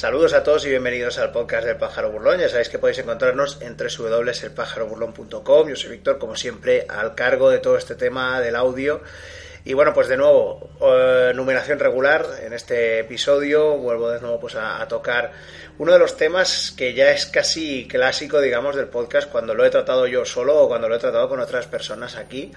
Saludos a todos y bienvenidos al podcast del Pájaro Burlón. Ya sabéis que podéis encontrarnos en www.elpájaroburlón.com. Yo soy Víctor, como siempre, al cargo de todo este tema del audio. Y bueno, pues de nuevo, eh, numeración regular en este episodio. Vuelvo de nuevo pues a, tocar uno de los temas que ya es casi clásico, digamos, del podcast cuando lo he tratado yo solo o cuando lo he tratado con otras personas aquí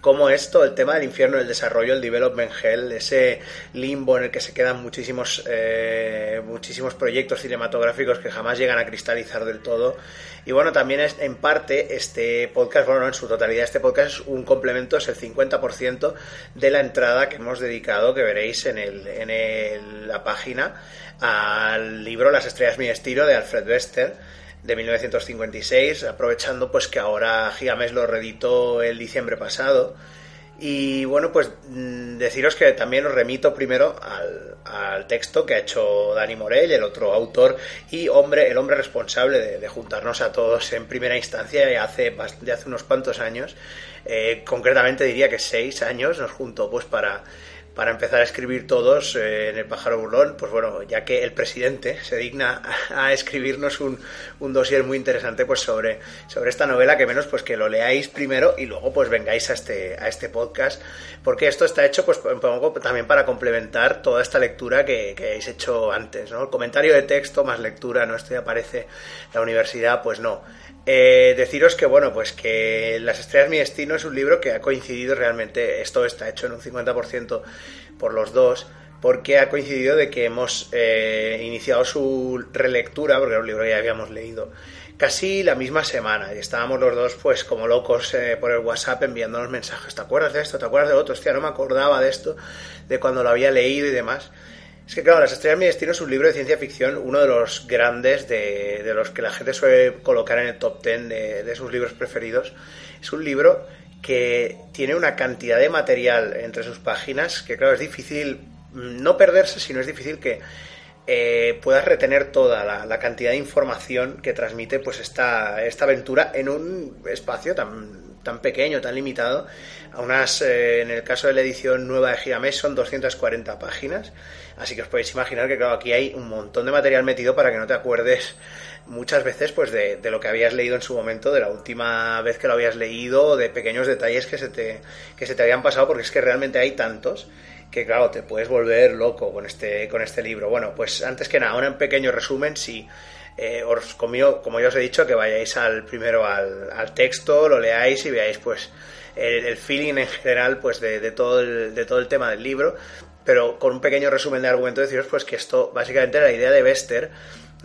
como esto, el tema del infierno, el desarrollo, el development hell, ese limbo en el que se quedan muchísimos, eh, muchísimos proyectos cinematográficos que jamás llegan a cristalizar del todo. Y bueno, también es en parte este podcast, bueno, no en su totalidad, este podcast es un complemento, es el 50% de la entrada que hemos dedicado, que veréis en, el, en el, la página, al libro Las estrellas mi estilo de Alfred Wester de 1956, aprovechando pues que ahora Gigamesh lo reeditó el diciembre pasado. Y bueno, pues mm, deciros que también os remito primero al, al, texto que ha hecho Dani Morell, el otro autor y hombre, el hombre responsable de, de juntarnos a todos en primera instancia ya hace, ya hace unos cuantos años. Eh, concretamente diría que seis años nos juntó pues para para empezar a escribir todos eh, en el pájaro burlón, pues bueno, ya que el presidente se digna a, escribirnos un, un dossier muy interesante pues sobre, sobre esta novela, que menos pues que lo leáis primero y luego pues vengáis a este, a este podcast, porque esto está hecho pues también para complementar toda esta lectura que, que habéis hecho antes, ¿no? El comentario de texto más lectura, ¿no? Esto ya aparece la universidad, pues no. Eh, deciros que, bueno, pues que Las estrellas mi destino es un libro que ha coincidido realmente, esto está hecho en un 50% por los dos, porque ha coincidido de que hemos eh, iniciado su relectura, porque era un libro que ya habíamos leído, casi la misma semana, y estábamos los dos pues como locos eh, por el WhatsApp enviándonos mensajes, ¿te acuerdas de esto? ¿Te acuerdas de otro? Hostia, no me acordaba de esto, de cuando lo había leído y demás. Es que, claro, Las Estrellas de mi Destino es un libro de ciencia ficción, uno de los grandes, de, de los que la gente suele colocar en el top ten de, de, sus libros preferidos. Es un libro que tiene una cantidad de material entre sus páginas que, claro, es difícil no perderse, sino es difícil que eh, puedas retener toda la, la, cantidad de información que transmite pues esta, esta aventura en un espacio tan, tan pequeño, tan limitado. A unas, eh, en el caso de la edición nueva de Gigamesh son 240 páginas. Así que os podéis imaginar que, claro, aquí hay un montón de material metido para que no te acuerdes muchas veces pues de, de, lo que habías leído en su momento, de la última vez que lo habías leído, de pequeños detalles que se te, que se te habían pasado, porque es que realmente hay tantos que claro, te puedes volver loco con este, con este libro. Bueno, pues antes que nada, un pequeño resumen, si eh, os como, como ya os he dicho, que vayáis al primero al, al texto, lo leáis y veáis pues el, el feeling en general pues de, de, todo el, de todo el tema del libro. Pero con un pequeño resumen de argumento deciros pues que esto básicamente la idea de Bester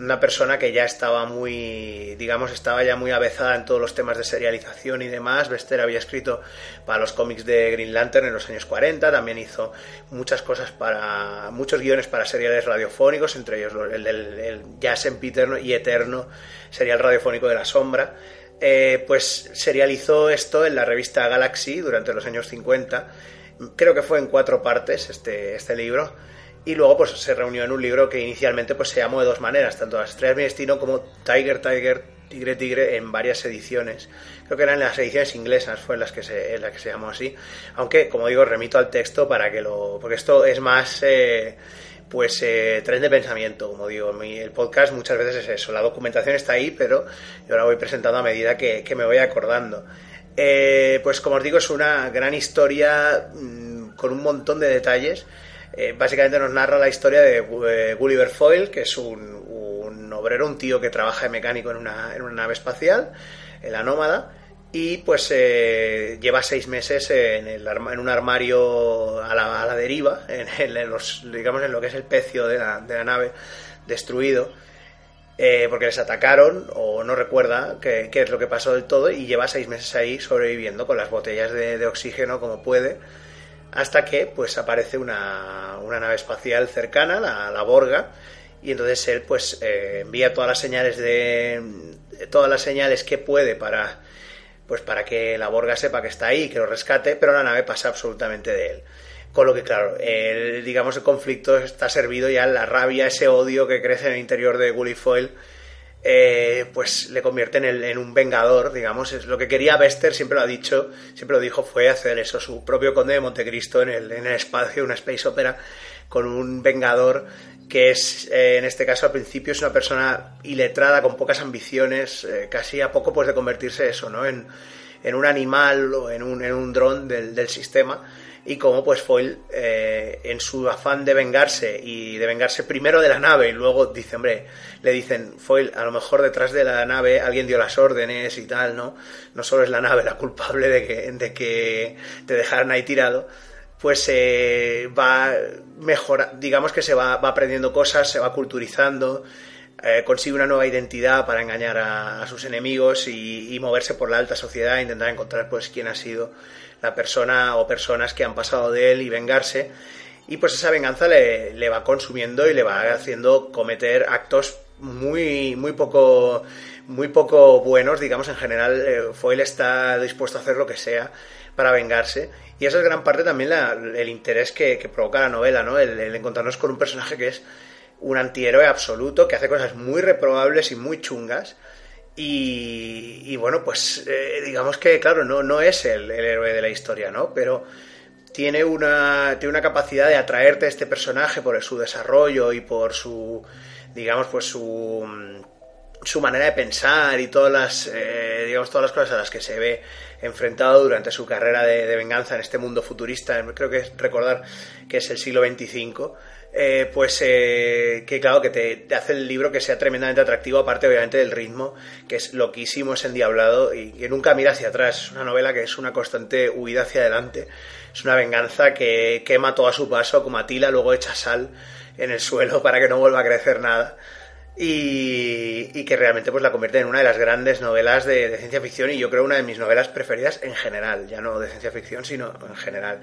una persona que ya estaba muy, digamos, estaba ya muy avezada en todos los temas de serialización y demás. Bester había escrito para los cómics de Green Lantern en los años 40, también hizo muchas cosas para, muchos guiones para seriales radiofónicos, entre ellos el del el ya sempiterno y eterno serial radiofónico de la sombra. Eh, pues serializó esto en la revista Galaxy durante los años 50 creo que fue en cuatro partes este, este libro y luego pues se reunió en un libro que inicialmente pues se llamó de dos maneras, tanto Las estrellas mi destino como Tiger, Tiger, Tigre, Tigre en varias ediciones. Creo que eran las ediciones inglesas, fue en las que se, las que se llamó así. Aunque, como digo, remito al texto para que lo... porque esto es más... Eh, pues eh, tren de pensamiento, como digo, el podcast muchas veces es eso, la documentación está ahí, pero yo la voy presentando a medida que, que me voy acordando. Eh, pues como os digo, es una gran historia mmm, con un montón de detalles. Eh, básicamente nos narra la historia de eh, Gulliver Foyle, que es un, obrero, un tío que trabaja de mecánico en una, en una nave espacial, en la Nómada, y pues eh, lleva seis meses en, el, en un armario a la, deriva, en, los, digamos en lo que es el pecio de la, de la nave, destruido, eh, porque les atacaron o no recuerda qué, es lo que pasó del todo y lleva seis meses ahí sobreviviendo con las botellas de, oxígeno como puede, hasta que pues aparece una, una nave espacial cercana, la, la Borga, y entonces él pues eh, envía todas las señales de todas las señales que puede para pues para que la Borga sepa que está ahí, que lo rescate, pero la nave pasa absolutamente de él. Con lo que, claro, el, digamos, el conflicto está servido ya la rabia, ese odio que crece en el interior de Gullifoyle, eh, pues le convierte en, un vengador, digamos. Es lo que quería Bester, siempre lo ha dicho, siempre lo dijo, fue hacer eso, su propio conde de Montecristo en el, en el espacio, una space opera, con un vengador que es, eh, en este caso al principio, es una persona iletrada, con pocas ambiciones, eh, casi a poco pues de convertirse eso, ¿no? En, un animal o en un, en un dron del sistema y como pues Foyle eh, en su afán de vengarse y de vengarse primero de la nave y luego dice hombre le dicen Foyle a lo mejor detrás de la nave alguien dio las órdenes y tal no no solo es la nave la culpable de que de que te dejaran ahí tirado pues eh, va mejor digamos que se va, va aprendiendo cosas se va culturizando eh, consigue una nueva identidad para engañar a, sus enemigos y, moverse por la alta sociedad, intentar encontrar pues quién ha sido la persona o personas que han pasado de él y vengarse. Y pues esa venganza le, le va consumiendo y le va haciendo cometer actos muy, muy poco muy poco buenos, digamos, en general, eh, Foyle está dispuesto a hacer lo que sea para vengarse. Y esa es gran parte también la, el interés que, provoca la novela, ¿no? El, encontrarnos con un personaje que es un antihéroe absoluto, que hace cosas muy reprobables y muy chungas, y, bueno, pues eh, digamos que, claro, no, no es el, héroe de la historia, ¿no? Pero tiene una, tiene una capacidad de atraerte a este personaje por su desarrollo y por su, digamos, pues su, su manera de pensar y todas las, eh, digamos, todas las cosas a las que se ve enfrentado durante su carrera de, venganza en este mundo futurista. Creo que es recordar que es el siglo XXV eh, pues eh, que claro, que te, hace el libro que sea tremendamente atractivo, aparte obviamente del ritmo, que es loquísimo, es endiablado y que nunca mira hacia atrás. Es una novela que es una constante huida hacia adelante. Es una venganza que quema todo a su paso, como Atila, luego echa sal en el suelo para que no vuelva a crecer nada. Y, que realmente pues la convierte en una de las grandes novelas de, de, ciencia ficción y yo creo una de mis novelas preferidas en general, ya no de ciencia ficción, sino en general.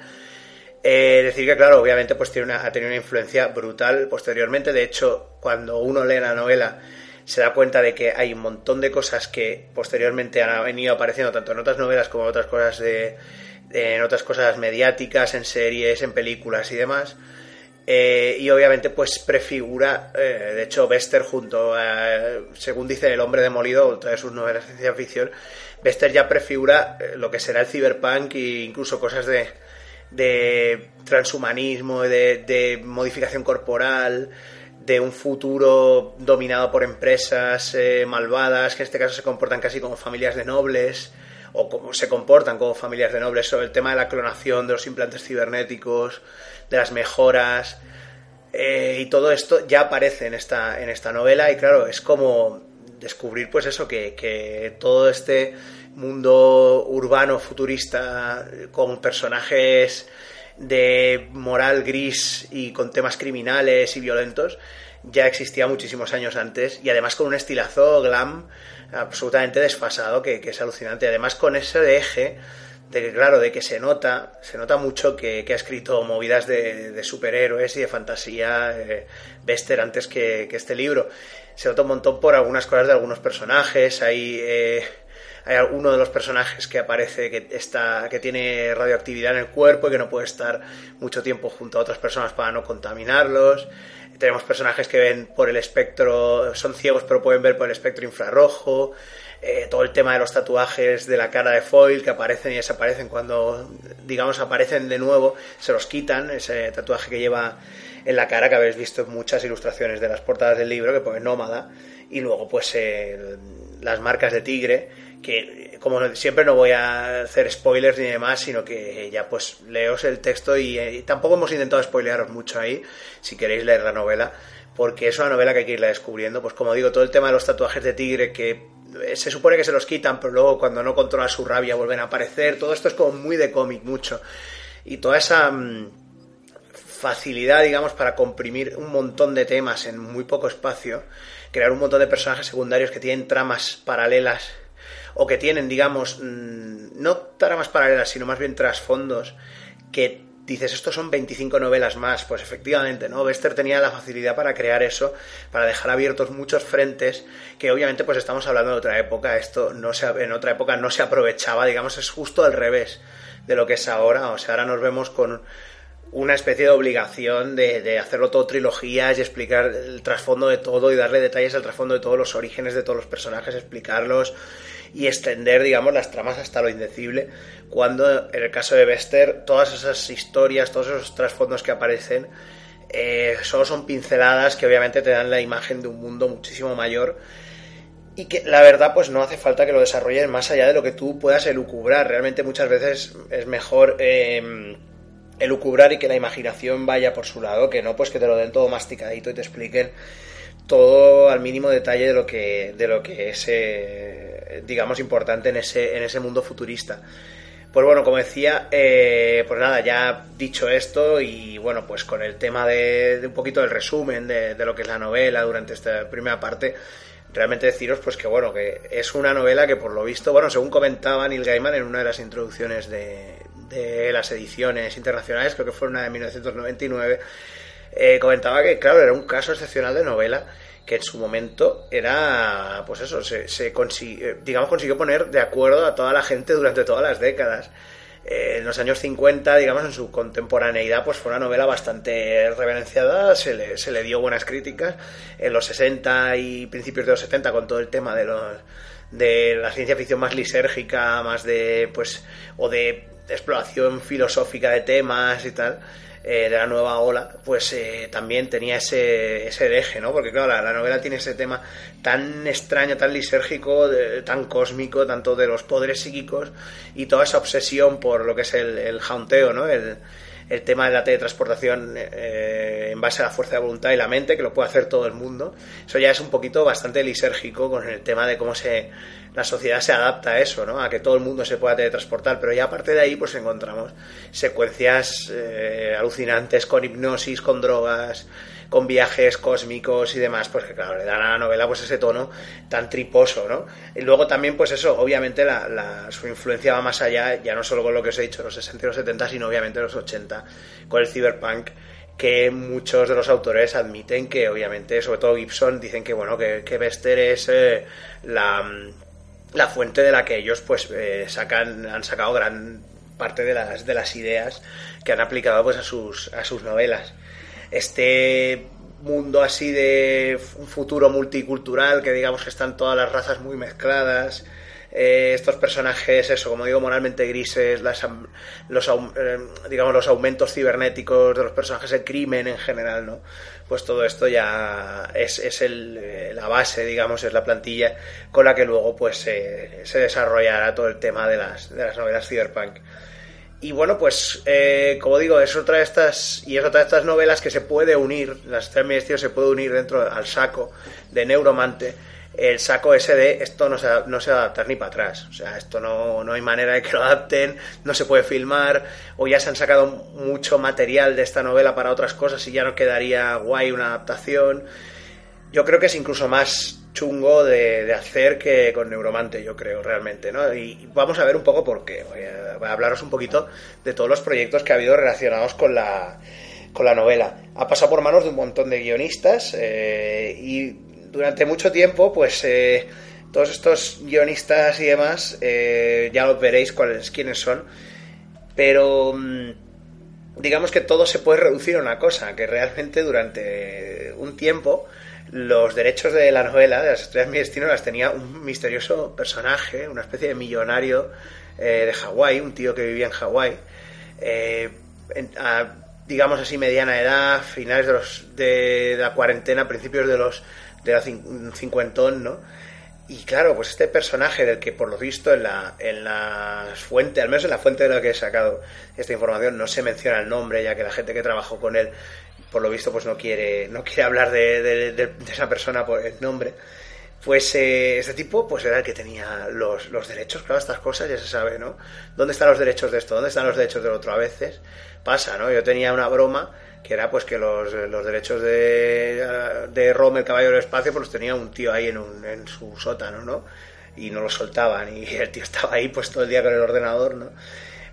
Eh, decir que, claro, obviamente pues tiene una, ha tenido una influencia brutal posteriormente. De hecho, cuando uno lee la novela se da cuenta de que hay un montón de cosas que posteriormente han venido apareciendo tanto en otras novelas como en otras cosas de, en otras cosas mediáticas, en series, en películas y demás. Eh, y obviamente pues prefigura, eh, de hecho Bester junto a, según dice El hombre demolido, otra de sus novelas de ciencia ficción, Bester ya prefigura eh, lo que será el cyberpunk e incluso cosas de, de transhumanismo, de, modificación corporal, de un futuro dominado por empresas eh, malvadas, que en este caso se comportan casi como familias de nobles, o como se comportan como familias de nobles, sobre el tema de la clonación, de los implantes cibernéticos, de las mejoras, eh, y todo esto ya aparece en esta, en esta novela, y claro, es como descubrir pues eso, que, que todo este mundo urbano futurista con personajes de moral gris y con temas criminales y violentos ya existía muchísimos años antes y además con un estilazo glam absolutamente desfasado que, es alucinante. Además con ese eje de que claro de que se nota se nota mucho que, ha escrito movidas de, de, superhéroes y de fantasía eh, Bester antes que, este libro. Se nota un montón por algunas cosas de algunos personajes. Hay eh, uno de los personajes que aparece que está que tiene radioactividad en el cuerpo y que no puede estar mucho tiempo junto a otras personas para no contaminarlos. Tenemos personajes que ven por el espectro, son ciegos pero pueden ver por el espectro infrarrojo. Eh, todo el tema de los tatuajes de la cara de Foil que aparecen y desaparecen cuando, digamos, aparecen de nuevo, se los quitan, ese tatuaje que lleva en la cara que habéis visto en muchas ilustraciones de las portadas del libro que pone nómada y luego pues las marcas de tigre que como siempre no voy a hacer spoilers ni demás, sino que ya pues leos el texto y, y tampoco hemos intentado spoilearos mucho ahí, si queréis leer la novela, porque es una novela que hay que irla descubriendo. Pues como digo, todo el tema de los tatuajes de tigre que se supone que se los quitan, pero luego cuando no controla su rabia vuelven a aparecer. Todo esto es como muy de cómic, mucho. Y toda esa mm, facilidad, digamos, para comprimir un montón de temas en muy poco espacio, crear un montón de personajes secundarios que tienen tramas paralelas o que tienen, digamos, mm, no tramas paralelas, sino más bien trasfondos que dices, estos son 25 novelas más. Pues efectivamente, ¿no? Bester tenía la facilidad para crear eso, para dejar abiertos muchos frentes, que obviamente pues estamos hablando de otra época, esto no se, en otra época no se aprovechaba, digamos, es justo al revés de lo que es ahora, o sea, ahora nos vemos con una especie de obligación de, hacerlo todo trilogías y explicar el trasfondo de todo y darle detalles al trasfondo de todos los orígenes de todos los personajes, explicarlos y extender, digamos, las tramas hasta lo indecible, cuando en el caso de Bester todas esas historias, todos esos trasfondos que aparecen eh, solo son pinceladas que obviamente te dan la imagen de un mundo muchísimo mayor y que la verdad pues no hace falta que lo desarrollen más allá de lo que tú puedas elucubrar, realmente muchas veces es mejor... Eh, elucubrar y que la imaginación vaya por su lado, que no pues que te lo den todo masticadito y te expliquen todo al mínimo detalle de lo que de lo que es eh, digamos importante en ese en ese mundo futurista. Pues bueno, como decía, eh, pues nada, ya dicho esto y bueno, pues con el tema de, un poquito del resumen de, de, lo que es la novela durante esta primera parte, realmente deciros pues que bueno, que es una novela que por lo visto, bueno, según comentaba Neil Gaiman en una de las introducciones de, de las ediciones internacionales, creo que fue una de 1999, eh, comentaba que, claro, era un caso excepcional de novela que en su momento era, pues eso, se, se consiguió, digamos, consiguió poner de acuerdo a toda la gente durante todas las décadas. Eh, en los años 50, digamos, en su contemporaneidad, pues fue una novela bastante reverenciada, se le, se le dio buenas críticas. En los 60 y principios de los 70, con todo el tema de los de la ciencia ficción más lisérgica, más de, pues, o de exploración filosófica de temas y tal, eh, de la nueva ola, pues eh, también tenía ese, ese eje, ¿no? Porque claro, la, novela tiene ese tema tan extraño, tan lisérgico, tan cósmico, tanto de los poderes psíquicos y toda esa obsesión por lo que es el, el jaunteo, ¿no? El, el tema de la teletransportación eh, en base a la fuerza de voluntad y la mente, que lo puede hacer todo el mundo. Eso ya es un poquito bastante lisérgico con el tema de cómo se la sociedad se adapta a eso, ¿no? A que todo el mundo se pueda teletransportar, pero ya aparte de ahí pues encontramos secuencias eh, alucinantes con hipnosis, con drogas, con viajes cósmicos y demás, pues que claro, le dan a la novela pues ese tono tan triposo, ¿no? Y luego también pues eso, obviamente la, su influencia va más allá, ya no solo con lo que os he dicho, los 60 y los 70, sino obviamente los 80, con el cyberpunk que muchos de los autores admiten que obviamente, sobre todo Gibson, dicen que bueno, que, que Bester es eh, la la fuente de la que ellos pues eh, sacan han sacado gran parte de las de las ideas que han aplicado pues a sus a sus novelas este mundo así de un futuro multicultural que digamos que están todas las razas muy mezcladas eh, estos personajes, eso, como digo, moralmente grises, las, los, eh, digamos, los aumentos cibernéticos de los personajes, el crimen en general, ¿no? Pues todo esto ya es, es el, eh, la base, digamos, es la plantilla con la que luego pues se desarrollará todo el tema de las, de las novelas cyberpunk. Y bueno, pues como digo, es otra de estas y es otra de estas novelas que se puede unir, las tres ministerios se puede unir dentro al saco de Neuromante el saco ese de esto no se, no se va a adaptar ni para atrás. O sea, esto no, no hay manera de que lo adapten, no se puede filmar, o ya se han sacado mucho material de esta novela para otras cosas y ya no quedaría guay una adaptación. Yo creo que es incluso más chungo de, hacer que con Neuromante, yo creo, realmente, ¿no? Y vamos a ver un poco por qué. Voy a, hablaros un poquito de todos los proyectos que ha habido relacionados con la, con la novela. Ha pasado por manos de un montón de guionistas eh, y durante mucho tiempo, pues eh, todos estos guionistas y demás, eh, ya veréis cuáles, quiénes son, pero mm, digamos que todo se puede reducir a una cosa, que realmente durante un tiempo los derechos de la novela, de las estrellas de mi destino, las tenía un misterioso personaje, una especie de millonario eh, de Hawái, un tío que vivía en Hawái, digamos así, mediana edad, finales de, los, de la cuarentena, principios de los de la cincuentón, ¿no? Y claro, pues este personaje del que por lo visto en la, en la fuente, al menos en la fuente de la que he sacado esta información, no se menciona el nombre, ya que la gente que trabajó con él por lo visto pues no quiere, no quiere hablar de, esa persona por el nombre. Pues eh, este tipo pues era el que tenía los, los derechos, claro, estas cosas ya se sabe, ¿no? ¿Dónde están los derechos de esto? ¿Dónde están los derechos del otro? A veces pasa, ¿no? Yo tenía una broma que era pues que los, los derechos de, de Rome, el caballo del espacio, pues los tenía un tío ahí en, un, en su sótano, ¿no? Y no los soltaban y el tío estaba ahí pues todo el día con el ordenador, ¿no?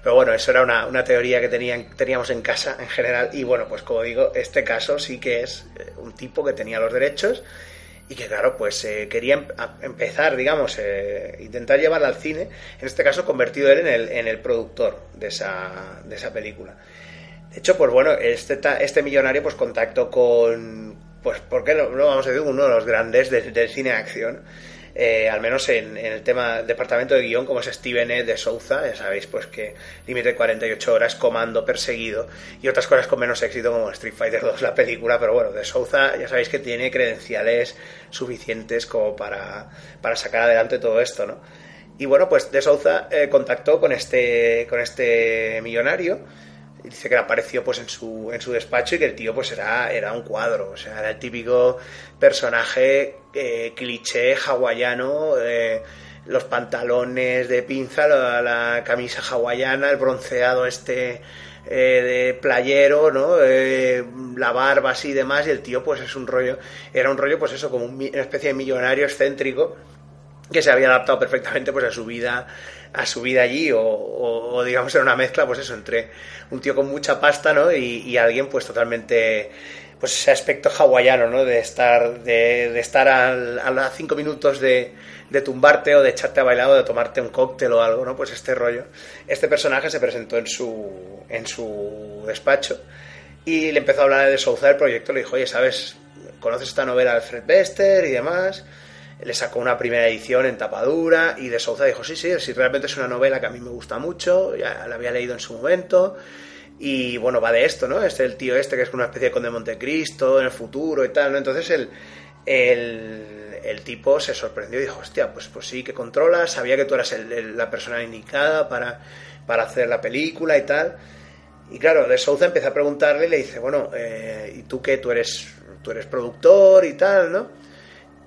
Pero bueno, eso era una, una teoría que tenían, teníamos en casa en general y bueno, pues como digo, este caso sí que es eh, un tipo que tenía los derechos y que claro, pues eh, quería em, empezar, digamos, eh, intentar llevarla al cine, en este caso convertido él en el, en el productor de esa, de esa película. De hecho, pues bueno, este, este millonario pues contactó con, pues, ¿por qué no, vamos a decir, uno de los grandes del, cine de acción, eh, al menos en, el tema departamento de guion, como es Steven E. de Souza, ya sabéis, pues que Límite 48 horas, Comando, Perseguido y otras cosas con menos éxito como Street Fighter 2, la película, pero bueno, de Souza ya sabéis que tiene credenciales suficientes como para, para sacar adelante todo esto, ¿no? Y bueno, pues de Souza eh, contactó con este, con este millonario dice que apareció pues en su, en su despacho y que el tío pues era, era un cuadro, o sea, era el típico personaje eh, cliché hawaiano, eh, los pantalones de pinza, la, camisa hawaiana, el bronceado este eh, de playero, ¿no? la barba así y demás, y el tío pues es un rollo, era un rollo pues eso, como una especie de millonario excéntrico que se había adaptado perfectamente pues a su vida a su vida allí o, digamos era una mezcla pues eso entre un tío con mucha pasta no y, alguien pues totalmente pues ese aspecto hawaiano no de estar de, estar al, a cinco minutos de, de, tumbarte o de echarte a bailar o de tomarte un cóctel o algo no pues este rollo. Este personaje se presentó en su en su despacho y le empezó a hablar de Souza del proyecto le dijo oye sabes conoces esta novela de Fred Bester y demás le sacó una primera edición en tapadura y de Souza dijo, sí, sí, sí, realmente es una novela que a mí me gusta mucho, ya la había leído en su momento y bueno, va de esto, ¿no? Es el tío este que es una especie de conde de Montecristo en el futuro y tal, ¿no? Entonces el, el, tipo se sorprendió y dijo, hostia, pues, pues sí que controla, sabía que tú eras la persona indicada para, para hacer la película y tal. Y claro, de Souza empieza a preguntarle y le dice, bueno, eh, ¿y tú qué? Tú eres, tú eres productor y tal, ¿no?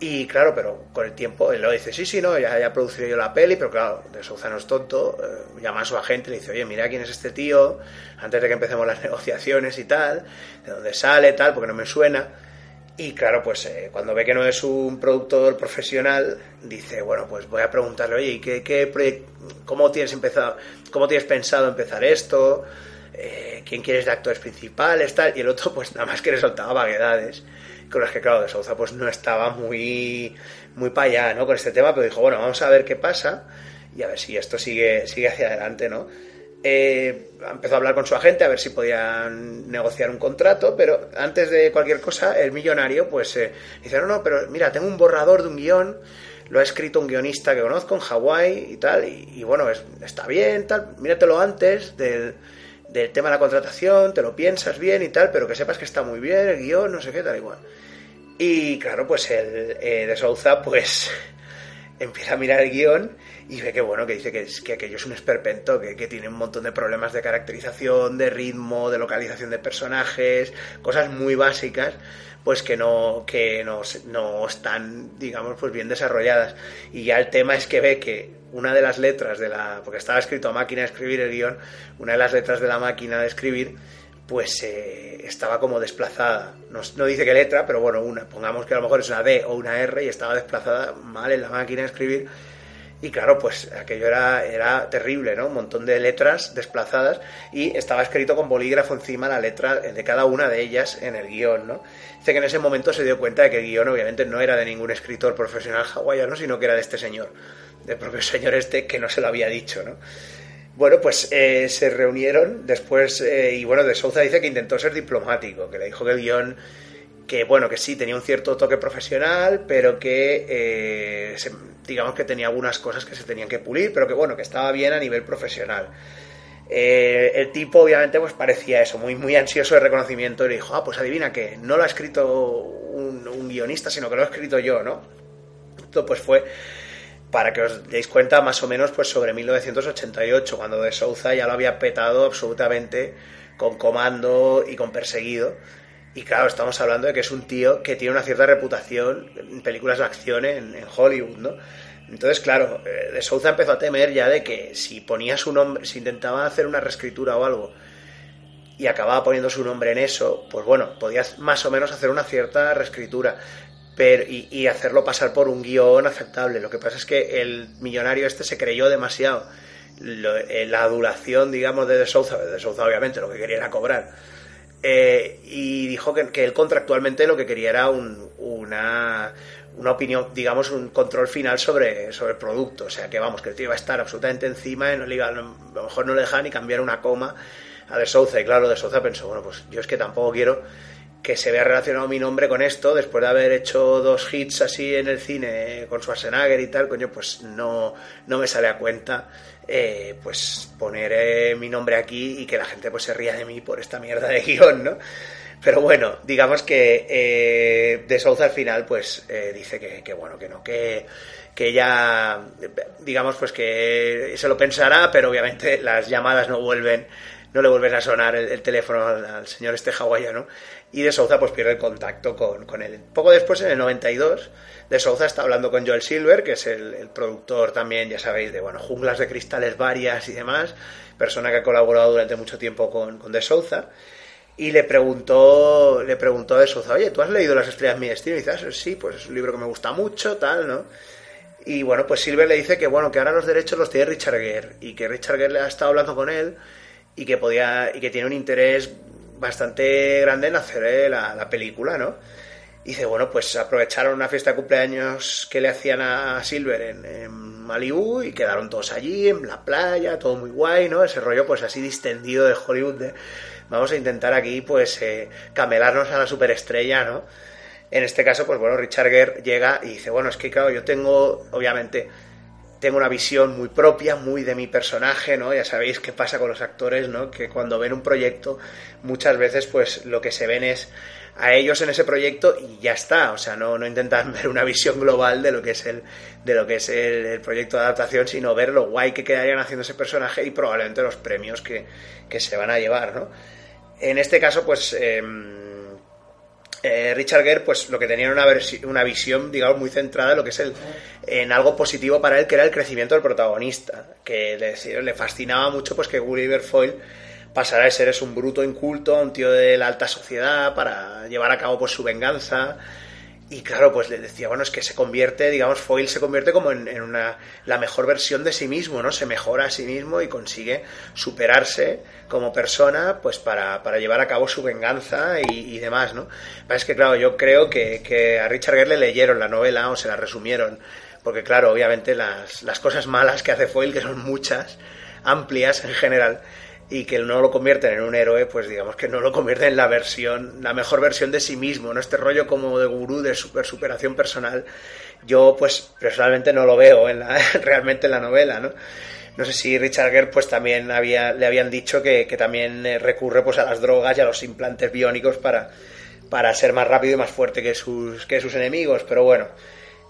Y claro, pero con el tiempo él lo dice, sí, sí, no, ya, ya producido yo la peli, pero claro, de Souza no es tonto, eh, llama a su agente le dice, oye, mira quién es este tío, antes de que empecemos las negociaciones y tal, de dónde sale, tal, porque no me suena. Y claro, pues eh, cuando ve que no es un productor profesional, dice, bueno, pues voy a preguntarle, oye, ¿y qué, qué cómo tienes empezado, cómo tienes pensado empezar esto? Eh, ¿Quién quieres de actores principales? Tal? Y el otro, pues nada más que le soltaba vaguedades con las que, claro, de Souza pues no estaba muy, muy para allá, ¿no? Con este tema, pero dijo, bueno, vamos a ver qué pasa y a ver si esto sigue, sigue hacia adelante, ¿no? Eh, empezó a hablar con su agente a ver si podían negociar un contrato, pero antes de cualquier cosa, el millonario, pues eh, dice, no, no, pero mira, tengo un borrador de un guion, lo ha escrito un guionista que conozco en Hawái y tal, y, bueno, está bien, tal, míratelo antes del, del tema de la contratación, te lo piensas bien y tal, pero que sepas que está muy bien el guion, no sé qué, tal igual. Y claro, pues el eh, de Souza, pues empieza a mirar el guion y ve que bueno, que dice que, que aquello es un esperpento, que, que, tiene un montón de problemas de caracterización, de ritmo, de localización de personajes, cosas muy básicas, pues que no, que no, no están, digamos, pues bien desarrolladas. Y ya el tema es que ve que una de las letras de la, porque estaba escrito a máquina de escribir el guion, una de las letras de la máquina de escribir, pues eh, estaba como desplazada. No, no, dice qué letra, pero bueno, una, pongamos que a lo mejor es una D o una R y estaba desplazada mal en la máquina de escribir. Y claro, pues aquello era, era terrible, ¿no? Un montón de letras desplazadas y estaba escrito con bolígrafo encima la letra de cada una de ellas en el guion, ¿no? Dice que en ese momento se dio cuenta de que el guion obviamente no era de ningún escritor profesional hawaiano, sino que era de este señor del propio señor este que no se lo había dicho, ¿no? Bueno, pues eh, se reunieron después eh, y bueno, de Souza dice que intentó ser diplomático, que le dijo que el guion, que bueno, que sí, tenía un cierto toque profesional, pero que eh, digamos que tenía algunas cosas que se tenían que pulir, pero que bueno, que estaba bien a nivel profesional. el tipo obviamente pues parecía eso, muy, muy ansioso de reconocimiento y le dijo, ah, pues adivina que no lo ha escrito un, un guionista, sino que lo he escrito yo, ¿no? Esto pues fue para que os deis cuenta más o menos pues sobre 1988 cuando de Souza ya lo había petado absolutamente con Comando y con Perseguido Y claro, estamos hablando de que es un tío que tiene una cierta reputación en películas de acción en, en Hollywood, ¿no? Entonces, claro, eh, de Souza empezó a temer ya de que si ponía su nombre, si intentaba hacer una reescritura o algo y acababa poniendo su nombre en eso, pues bueno, podía más o menos hacer una cierta reescritura pero, y, hacerlo pasar por un guion aceptable. Lo que pasa es que el millonario este se creyó demasiado eh, la adulación, digamos, de De Souza, de Souza obviamente lo que quería era cobrar, eh, y dijo que, que, él contractualmente lo que quería era un, una, una opinión, digamos, un control final sobre, sobre el producto. O sea, que vamos, que el tío iba a estar absolutamente encima y no le a lo mejor no le deja ni cambiar una coma a De Souza. Y claro, De Souza pensó, bueno, pues yo es que tampoco quiero que se vea relacionado mi nombre con esto, después de haber hecho dos hits así en el cine con Schwarzenegger y tal, coño, pues no, no me sale a cuenta eh, pues poner eh, mi nombre aquí y que la gente pues se ría de mí por esta mierda de guion, ¿no? Pero bueno, digamos que eh, de Souza al final pues eh, dice que, bueno, que no, que, que ya, digamos pues que se lo pensará, pero obviamente las llamadas no vuelven, no le vuelven a sonar el, teléfono al, señor este hawaiano y de Souza pues pierde el contacto con, con, él. Poco después, en el 92, de Souza está hablando con Joel Silver, que es el, productor también, ya sabéis, de bueno, Junglas de Cristales Varias y demás, persona que ha colaborado durante mucho tiempo con, con De Souza y le preguntó, le preguntó a De Souza, oye, ¿tú has leído Las estrellas mi destino? Y dice, ah, sí, pues es un libro que me gusta mucho, tal, ¿no? Y bueno, pues Silver le dice que bueno, que ahora los derechos los tiene Richard Gere y que Richard Gere le ha estado hablando con él y que podía y que tiene un interés bastante grande en hacer eh, la, la película, ¿no? Y dice, bueno, pues aprovecharon una fiesta de cumpleaños que le hacían a Silver en, en Malibu y quedaron todos allí, en la playa, todo muy guay, ¿no? Ese rollo pues así distendido de Hollywood de vamos a intentar aquí pues eh, camelarnos a la superestrella, ¿no? En este caso, pues bueno, Richard Gere llega y dice, bueno, es que claro, yo tengo, obviamente, tengo una visión muy propia, muy de mi personaje, ¿no? Ya sabéis qué pasa con los actores, ¿no? Que cuando ven un proyecto, muchas veces, pues lo que se ven es a ellos en ese proyecto y ya está. O sea, no, no intentan ver una visión global de lo que es el, de lo que es el, proyecto de adaptación, sino ver lo guay que quedarían haciendo ese personaje y probablemente los premios que, que se van a llevar, ¿no? En este caso, pues em, eh, Richard Gere, pues lo que tenía una, una, visión, digamos, muy centrada en lo que es el, en algo positivo para él, que era el crecimiento del protagonista, que le, le fascinaba mucho, pues que Gulliver Foyle pasara de ser es un bruto inculto a un tío de la alta sociedad para llevar a cabo pues su venganza y claro, pues le decía, bueno, es que se convierte, digamos, Foyle se convierte como en, una, la mejor versión de sí mismo, ¿no? Se mejora a sí mismo y consigue superarse como persona, pues para, para llevar a cabo su venganza y, demás, ¿no? Es que, claro, yo creo que, que, a Richard Gere le leyeron la novela o se la resumieron, porque, claro, obviamente las, las cosas malas que hace Foyle, que son muchas, amplias en general, y que no lo convierten en un héroe, pues digamos que no lo convierte en la versión, la mejor versión de sí mismo, ¿no? Este rollo como de gurú de super superación personal, yo pues personalmente no lo veo en la, realmente en la novela, ¿no? No sé si Richard Gere pues también le habían dicho que, que también eh, recurre pues a las drogas y a los implantes biónicos para, para ser más rápido y más fuerte que sus, que sus enemigos, pero bueno,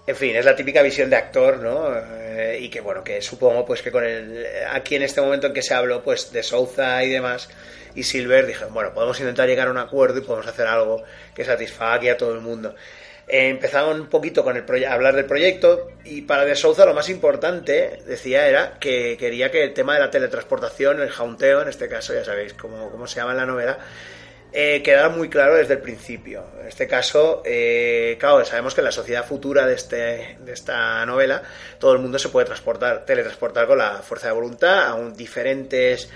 en fin, es la típica visión de actor, ¿no? Eh, y que bueno, que supongo pues que con el aquí en este momento en que se habló pues de Souza y demás y Silver dije, bueno, podemos intentar llegar a un acuerdo y podemos hacer algo que satisfaga aquí a todo el mundo. Eh, empezaron un poquito con el a hablar del proyecto y para De Souza lo más importante, decía, era que quería que el tema de la teletransportación, el jaunteo, en este caso, ya sabéis cómo, cómo se llama en la novela, eh, muy claro desde el principio. En este caso, eh, claro, sabemos que en la sociedad futura de, este, de esta novela, todo el mundo se puede transportar, teletransportar con la fuerza de voluntad a un, diferentes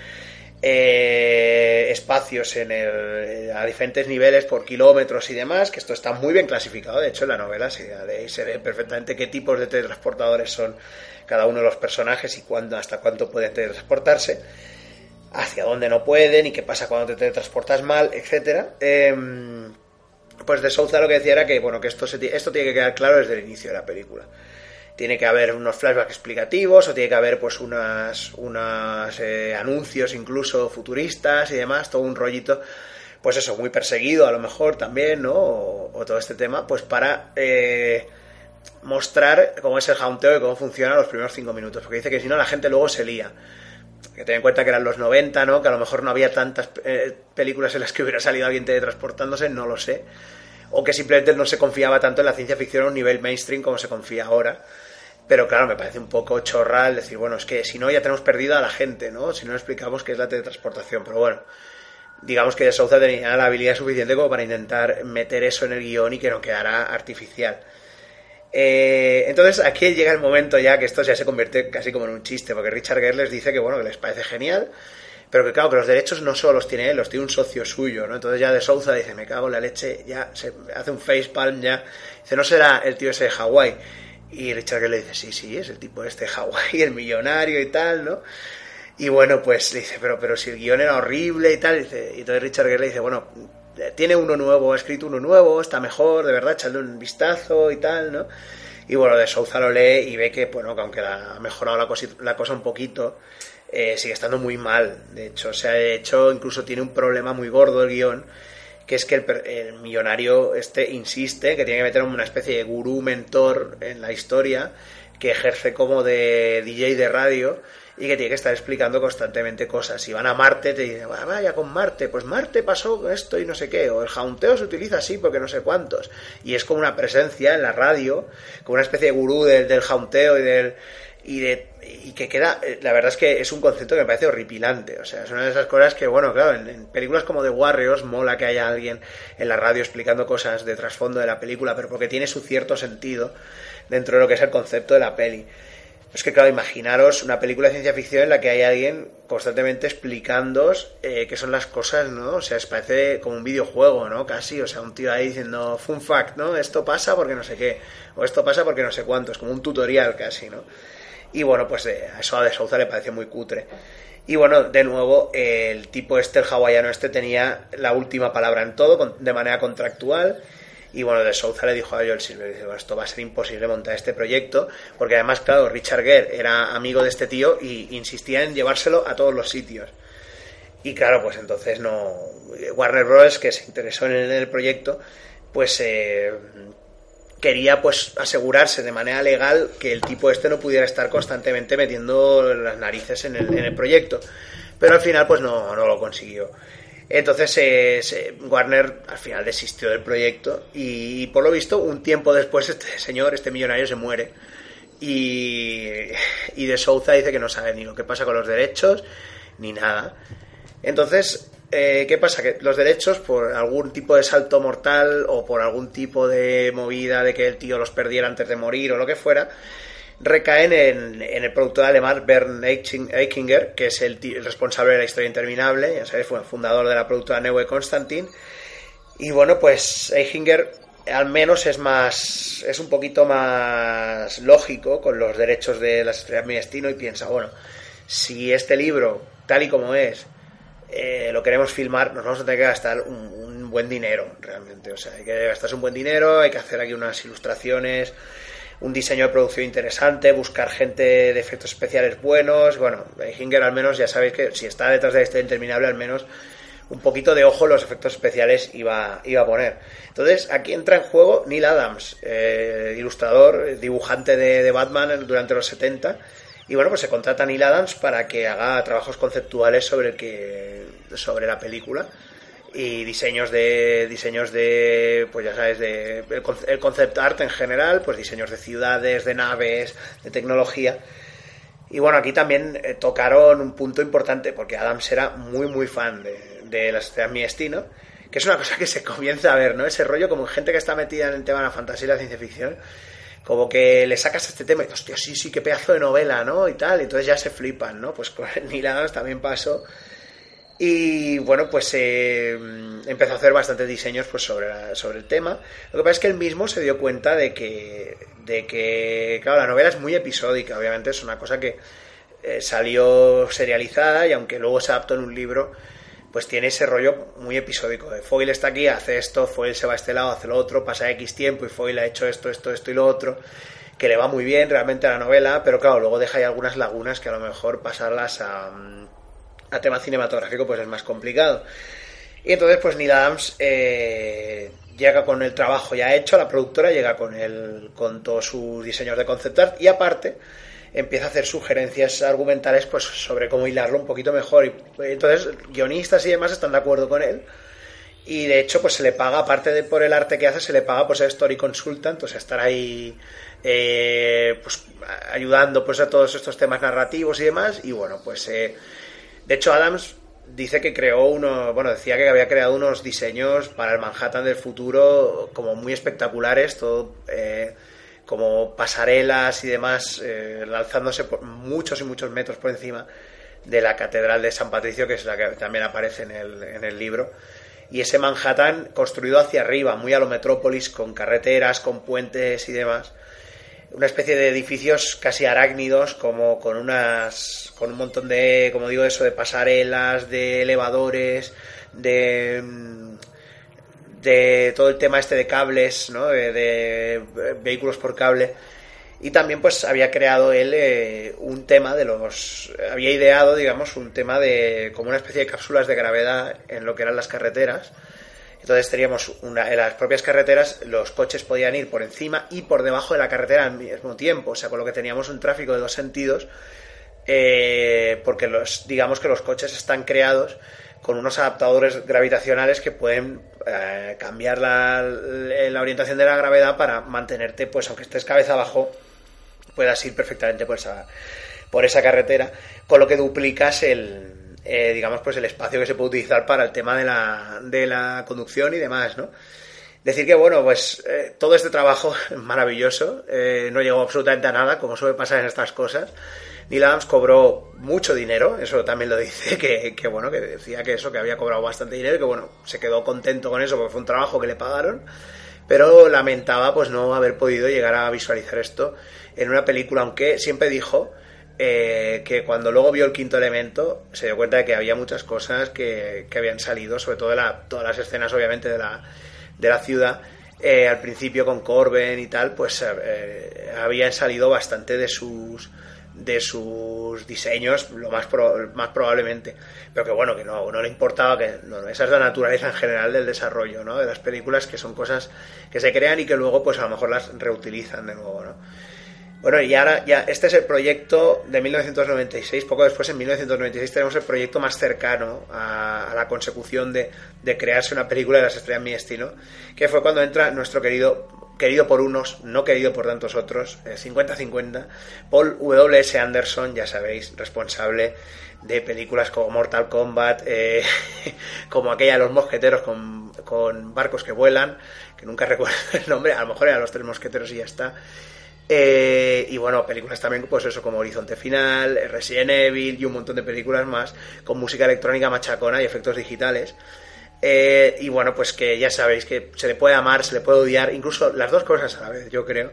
eh, espacios en el, a diferentes niveles por kilómetros y demás, que esto está muy bien clasificado. De hecho, en la novela se, se ve perfectamente qué tipos de teletransportadores son cada uno de los personajes y cuándo, hasta cuánto pueden teletransportarse hacia dónde no pueden y qué pasa cuando te teletransportas mal, etcétera. Em, pues de Souza lo que decía era que bueno que esto, esto tiene que quedar claro desde el inicio de la película. Tiene que haber unos flashbacks explicativos o tiene que haber pues unas, unos eh, anuncios incluso futuristas y demás, todo un rollito, pues eso, muy perseguido a lo mejor también, ¿no? O, todo este tema, pues para eh, mostrar cómo es el jaunteo y cómo funciona los primeros cinco minutos, porque dice que si no la gente luego se lía que ten en cuenta que eran los 90, ¿no? Que a lo mejor no había tantas eh, películas en las que hubiera salido alguien teletransportándose, no lo sé. O que simplemente no se confiaba tanto en la ciencia ficción a un nivel mainstream como se confía ahora. Pero claro, me parece un poco chorral decir, bueno, es que si no ya tenemos perdido a la gente, ¿no? Si no explicamos qué es la teletransportación. Pero bueno, digamos que de Souza tenía la habilidad suficiente como para intentar meter eso en el guion y que no quedara artificial. Eh, entonces aquí llega el momento ya que esto ya se convierte casi como en un chiste, porque Richard Gere les dice que bueno, que les parece genial, pero que claro, que los derechos no solo los tiene él, los tiene un socio suyo, ¿no? Entonces ya de Souza dice, me cago en la leche, ya se hace un facepalm ya, dice, no será el tío ese de Hawái. Y Richard Gere le dice, sí, sí, es el tipo este de Hawái, el millonario y tal, ¿no? Y bueno, pues le dice, pero, pero si el guion era horrible y tal, y entonces Richard Gere le dice, bueno, tiene uno nuevo, ha escrito uno nuevo, está mejor, de verdad, echarle un vistazo y tal, ¿no? Y bueno, de Souza lo lee y ve que, bueno, que aunque ha mejorado la cosa, la cosa un poquito, eh, sigue estando muy mal. De hecho, o sea, hecho, incluso tiene un problema muy gordo el guion, que es que el, el, millonario este insiste que tiene que meter una especie de gurú mentor en la historia, que ejerce como de DJ de radio y que tiene que estar explicando constantemente cosas. Si van a Marte, te dicen, vaya con Marte, pues Marte pasó esto y no sé qué, o el jaunteo se utiliza así porque no sé cuántos. Y es como una presencia en la radio, como una especie de gurú del, del jaunteo y del. Y, de, y que queda, la verdad es que es un concepto que me parece horripilante, o sea, es una de esas cosas que, bueno, claro, en, en películas como The Warriors mola que haya alguien en la radio explicando cosas de trasfondo de la película, pero porque tiene su cierto sentido dentro de lo que es el concepto de la peli. Es que, claro, imaginaros una película de ciencia ficción en la que hay alguien constantemente explicándoos eh, qué son las cosas, ¿no? O sea, es parece como un videojuego, ¿no? Casi, o sea, un tío ahí diciendo, fun fact, ¿no? Esto pasa porque no sé qué, o esto pasa porque no sé cuánto, es como un tutorial casi, ¿no? Y bueno, pues eh, eso a De Souza le parece muy cutre. Y bueno, de nuevo, el tipo este, el hawaiano este, tenía la última palabra en todo, de manera contractual. Y bueno, de Souza le dijo a Joel Silver, dice, esto va a ser imposible montar este proyecto, porque además, claro, Richard Gere era amigo de este tío y insistía en llevárselo a todos los sitios. Y claro, pues entonces no. Warner Bros., que se interesó en el proyecto, pues eh, quería pues asegurarse de manera legal que el tipo este no pudiera estar constantemente metiendo las narices en el, proyecto. Pero al final, pues no, no lo consiguió. Entonces eh, Warner al final desistió del proyecto y, por lo visto un tiempo después este señor, este millonario se muere y, y de Souza dice que no sabe ni lo que pasa con los derechos ni nada. Entonces, eh, ¿qué pasa? Que los derechos, por algún tipo de salto mortal o por algún tipo de movida de que el tío los perdiera antes de morir o lo que fuera, recaen en, el productor alemán Bernd Eichinger, que es el, responsable de la historia interminable, ya sabéis, fue el fundador de la productora Neue Constantin. Y bueno, pues Eichinger al menos es más, es un poquito más lógico con los derechos de las estrellas mi destino y piensa, bueno, si este libro, tal y como es, eh, lo queremos filmar, nos vamos a tener que gastar un, buen dinero, realmente. O sea, hay que gastarse un buen dinero, hay que hacer aquí unas ilustraciones, un diseño de producción interesante, buscar gente de efectos especiales buenos. Bueno, Hinger al menos ya sabéis que si está detrás de este interminable, al menos un poquito de ojo los efectos especiales iba, iba a poner. Entonces, aquí entra en juego Neil Adams, eh, ilustrador, dibujante de, de, Batman durante los 70. Y bueno, pues se contrata a Neil Adams para que haga trabajos conceptuales sobre, el que, sobre la película. Y diseños de diseños de pues ya sabes de el, el concept art en general pues diseños de ciudades de naves de tecnología. Y bueno aquí también eh, tocaron un punto importante porque Adams era muy muy fan de, de las estrellas mi destino que es una cosa que se comienza a ver no ese rollo como gente que está metida en el tema de la fantasía y la ciencia ficción como que le sacas este tema y hostia sí sí qué pedazo de novela no y tal y entonces ya se flipan no pues con Neil también pasó. Y bueno, pues eh, empezó a hacer bastantes diseños pues, sobre, sobre el tema. Lo que pasa es que él mismo se dio cuenta de que, de que, claro, la novela es muy episódica, obviamente es una cosa que eh, salió serializada y aunque luego se adaptó en un libro, pues tiene ese rollo muy episódico. De Foyle está aquí, hace esto, Foyle se va a este lado, hace lo otro, pasa X tiempo y Foyle ha hecho esto, esto, esto y lo otro, que le va muy bien realmente a la novela, pero claro, luego deja ahí algunas lagunas que a lo mejor pasarlas a a tema cinematográfico pues es más complicado. Y entonces pues Neil Adams eh, llega con el trabajo ya hecho, la productora llega con, el, con todos sus diseños de concept art y aparte empieza a hacer sugerencias argumentales pues sobre cómo hilarlo un poquito mejor. Y, entonces, guionistas y demás están de acuerdo con él. Y de hecho, pues se le paga, aparte de por el arte que hace, se le paga pues ser story consultant, sea, estar ahí eh, pues ayudando pues a todos estos temas narrativos y demás. Y bueno, pues eh, de hecho Adams dice que creó uno, bueno, decía que había creado unos diseños para el Manhattan del futuro como muy espectaculares, todo eh, como pasarelas y demás, eh, alzándose por muchos y muchos metros por encima de la Catedral de San Patricio, que es la que también aparece en el, en el libro. Y ese Manhattan construido hacia arriba, muy a lo metrópolis, con carreteras, con puentes y demás. Una especie de edificios casi arácnidos, como con unas. con un montón de, como digo, eso, de pasarelas, de elevadores, de de todo el tema este de cables, ¿no? de, vehículos por cable. Y también pues había creado él eh, un tema de los... había ideado, digamos, un tema de como una especie de cápsulas de gravedad en lo que eran las carreteras. Entonces teníamos una, en las propias carreteras los coches podían ir por encima y por debajo de la carretera al mismo tiempo, o sea, con lo que teníamos un tráfico de dos sentidos, eh, porque los, digamos que los coches están creados con unos adaptadores gravitacionales que pueden eh, cambiar la, la, orientación de la gravedad para mantenerte, pues aunque estés cabeza abajo, puedas ir perfectamente por esa, por esa carretera, con lo que duplicas el, eh, digamos, pues el espacio que se puede utilizar para el tema de la, de la conducción y demás, ¿no? Decir que, bueno, pues eh, todo este trabajo maravilloso. No llegó absolutamente a nada, como suele pasar en estas cosas. Neil Adams cobró mucho dinero, eso también lo dice, que, que, bueno, que decía que eso, que había cobrado bastante dinero y que bueno, se quedó contento con eso porque fue un trabajo que le pagaron, pero lamentaba pues no haber podido llegar a visualizar esto en una película, aunque siempre dijo eh, que cuando luego vio el quinto elemento se dio cuenta de que había muchas cosas que, que habían salido, sobre todo de la, todas las escenas obviamente de la, de la ciudad, eh, al principio con Corben y tal, pues eh, habían salido bastante de sus de sus diseños, lo más, más probablemente. Pero que bueno, que no, no le importaba, que no, esa es la naturaleza en general del desarrollo, ¿no? De las películas, que son cosas que se crean y que luego, pues a lo mejor las reutilizan de nuevo, ¿no? Bueno, y ahora ya, este es el proyecto de 1996. Poco después, en 1996, tenemos el proyecto más cercano a, la consecución de, de, crearse una película de las estrellas mi destino, que fue cuando entra nuestro querido querido por unos, no querido por tantos otros, 50-50. Eh, Paul W.S. Anderson, ya sabéis, responsable de películas como Mortal Kombat, eh, como aquella de los mosqueteros con, con, barcos que vuelan, que nunca recuerdo el nombre, a lo mejor eran los tres mosqueteros y ya está. Eh, y bueno, películas también, pues eso, como Horizonte Final, Resident Evil y un montón de películas más, con música electrónica machacona y efectos digitales. Eh, y bueno, pues que ya sabéis que se le puede amar, se le puede odiar, incluso las dos cosas a la vez, yo creo.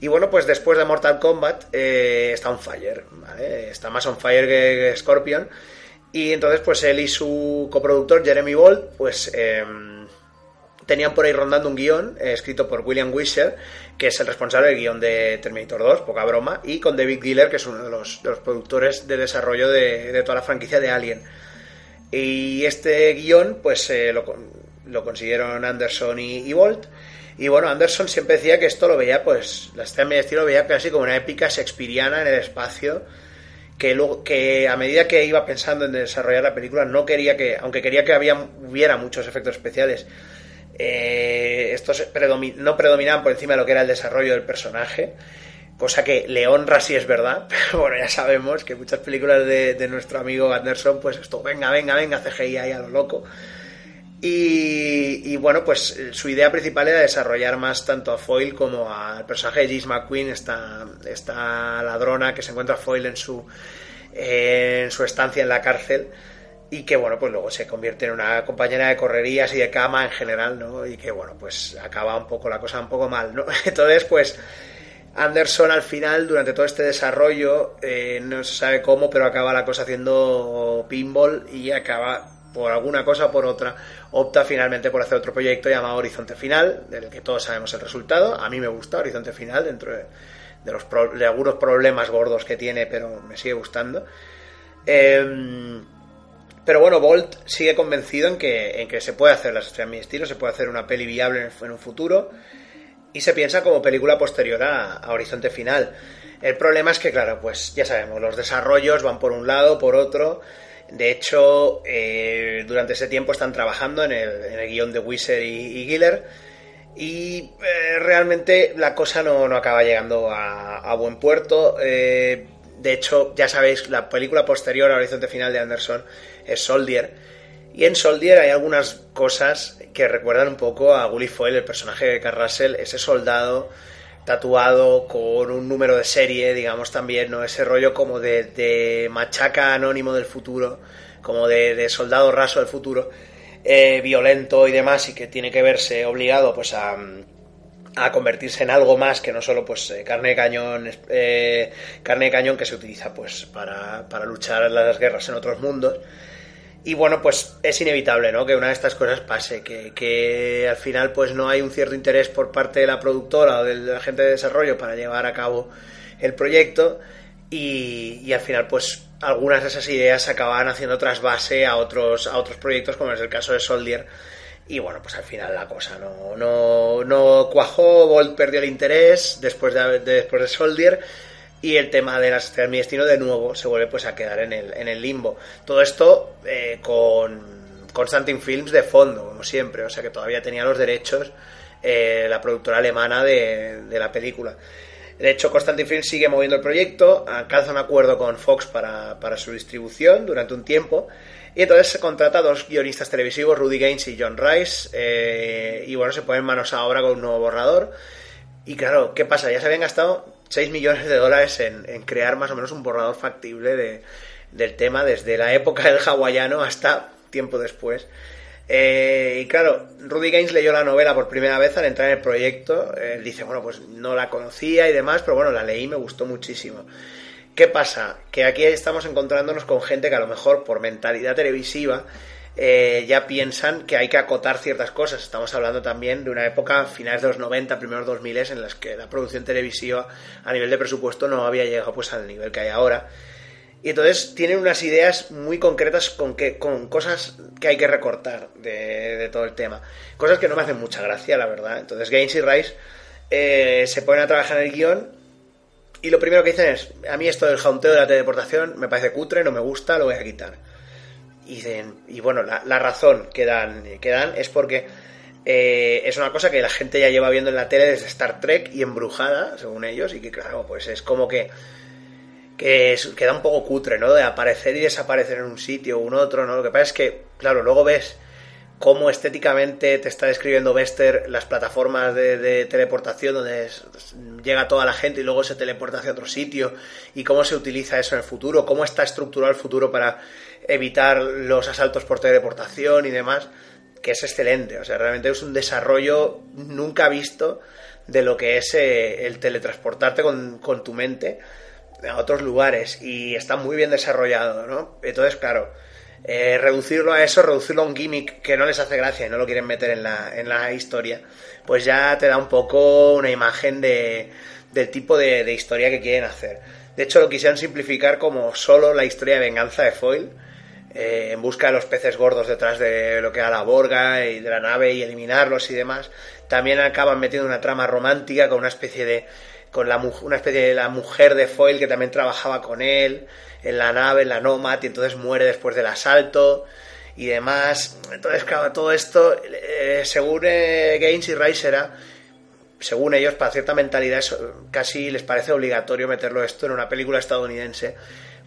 Y bueno, pues después de Mortal Kombat eh, está on fire, ¿vale? Está más on fire que, Scorpion. Y entonces, pues él y su coproductor, Jeremy Bolt, pues em, tenían por ahí rondando un guion eh, escrito por William Wisher, que es el responsable del guion de Terminator 2, poca broma, y con David Giller, que es uno de los, productores de desarrollo de, toda la franquicia de Alien. Y este guion, pues eh, lo, consiguieron Anderson y, y, Bolt. Y bueno, Anderson siempre decía que esto lo veía, pues, la estrella de estilo lo veía casi como una épica shakespeariana en el espacio. Que, luego, que a medida que iba pensando en desarrollar la película, no quería que, aunque quería que había, hubiera muchos efectos especiales, eh, estos no predominaban por encima de lo que era el desarrollo del personaje cosa que le honra si es verdad, pero bueno, ya sabemos que muchas películas de, nuestro amigo Anderson, pues esto, venga, venga, venga, CGI ahí a lo loco. Y, bueno, pues su idea principal era desarrollar más tanto a Foyle como al personaje de James McQueen, esta, esta ladrona que se encuentra Foyle en su, en su estancia en la cárcel y que bueno, pues luego se convierte en una compañera de correrías y de cama en general, ¿no? Y que bueno, pues acaba un poco la cosa un poco mal, ¿no? Entonces, pues Anderson al final, durante todo este desarrollo, eh, no se sabe cómo, pero acaba la cosa haciendo pinball y acaba por alguna cosa o por otra, opta finalmente por hacer otro proyecto llamado Horizonte Final, del que todos sabemos el resultado. A mí me gusta Horizonte Final, dentro de, los de algunos problemas gordos que tiene, pero me sigue gustando. Em, pero bueno, Bolt sigue convencido en que, en que se puede hacer las estrellas en mi estilo, se puede hacer una peli viable en un futuro y se piensa como película posterior a, Horizonte Final. El problema es que, claro, pues ya sabemos, los desarrollos van por un lado, por otro. De hecho, eh, durante ese tiempo están trabajando en el, guion de Wizard y, Giller. Y eh, realmente la cosa no, acaba llegando a, buen puerto. Eh, de hecho, ya sabéis, la película posterior a Horizonte Final de Anderson es Soldier. Y en Soldier hay algunas cosas que recuerdan un poco a Gully Foyle, el personaje de Carl Russell, ese soldado tatuado con un número de serie, digamos también, ¿no? Ese rollo como de, machaca anónimo del futuro, como de, soldado raso del futuro, eh, violento y demás, y que tiene que verse obligado pues a, a convertirse en algo más que no solo pues eh, carne de cañón eh, carne de cañón que se utiliza pues para, para luchar las guerras en otros mundos y bueno, pues es inevitable, ¿no? Que una de estas cosas pase, que, que, al final pues no hay un cierto interés por parte de la productora o del la gente de desarrollo para llevar a cabo el proyecto y, y al final pues algunas de esas ideas acaban haciendo trasvase a otros, a otros proyectos como es el caso de Soldier y bueno, pues al final la cosa no, no, no cuajó, Bolt perdió el interés después de, después de Soldier y el tema de las estrellas mi destino de nuevo se vuelve pues a quedar en el, en el limbo. Todo esto eh, con Constantin Films de fondo, como siempre, o sea que todavía tenía los derechos eh, la productora alemana de, de, la película. De hecho, Constantin Films sigue moviendo el proyecto, alcanza un acuerdo con Fox para, para su distribución durante un tiempo. Y entonces se contrata a dos guionistas televisivos, Rudy Gaines y John Rice, eh, y bueno, se ponen manos a obra con un nuevo borrador. Y claro, ¿qué pasa? Ya se habían gastado 6 millones de dólares en, crear más o menos un borrador factible de, del tema desde la época del hawaiano hasta tiempo después. Eh, y claro, Rudy Gaines leyó la novela por primera vez al entrar en el proyecto. Él dice, bueno, pues no la conocía y demás, pero bueno, la leí y me gustó muchísimo. ¿Qué pasa? Que aquí estamos encontrándonos con gente que a lo mejor por mentalidad televisiva eh, ya piensan que hay que acotar ciertas cosas. Estamos hablando también de una época, finales de los 90, primeros 2000, en las que la producción televisiva a nivel de presupuesto no había llegado pues al nivel que hay ahora. Y entonces tienen unas ideas muy concretas con, que, con cosas que hay que recortar de, todo el tema. Cosas que no me hacen mucha gracia, la verdad. Entonces Gaines y Rice eh, se ponen a trabajar en el guion y lo primero que dicen es, a mí esto del jaunteo de la teleportación me parece cutre, no me gusta, lo voy a quitar. Y, y bueno, la, razón que dan, que dan es porque eh, es una cosa que la gente ya lleva viendo en la tele desde Star Trek y embrujada, según ellos, y que claro, pues es como que que queda un poco cutre, ¿no? De aparecer y desaparecer en un sitio un otro, ¿no? Lo que pasa es que, claro, luego ves cómo estéticamente te está describiendo Bester las plataformas de, teleportación donde llega toda la gente y luego se teleporta hacia otro sitio y cómo se utiliza eso en el futuro, cómo está estructurado el futuro para evitar los asaltos por teleportación y demás, que es excelente. O sea, realmente es un desarrollo nunca visto de lo que es eh, el teletransportarte con, con, tu mente a otros lugares y está muy bien desarrollado, ¿no? Entonces, claro, eh, reducirlo a eso, reducirlo a un gimmick que no les hace gracia y no lo quieren meter en la, en la historia, pues ya te da un poco una imagen de, del tipo de, historia que quieren hacer. De hecho, lo quisieron simplificar como solo la historia de venganza de Foyle eh, en busca de los peces gordos detrás de lo que era la borga y de la nave y eliminarlos y demás. También acaban metiendo una trama romántica con una especie de con la, una especie de la mujer de Foyle que también trabajaba con él en la nave, en la Nomad, y entonces muere después del asalto y demás. Entonces, claro, todo esto, eh, según eh, Gaines y Rice era, según ellos, para cierta mentalidad, casi les parece obligatorio meterlo esto en una película estadounidense,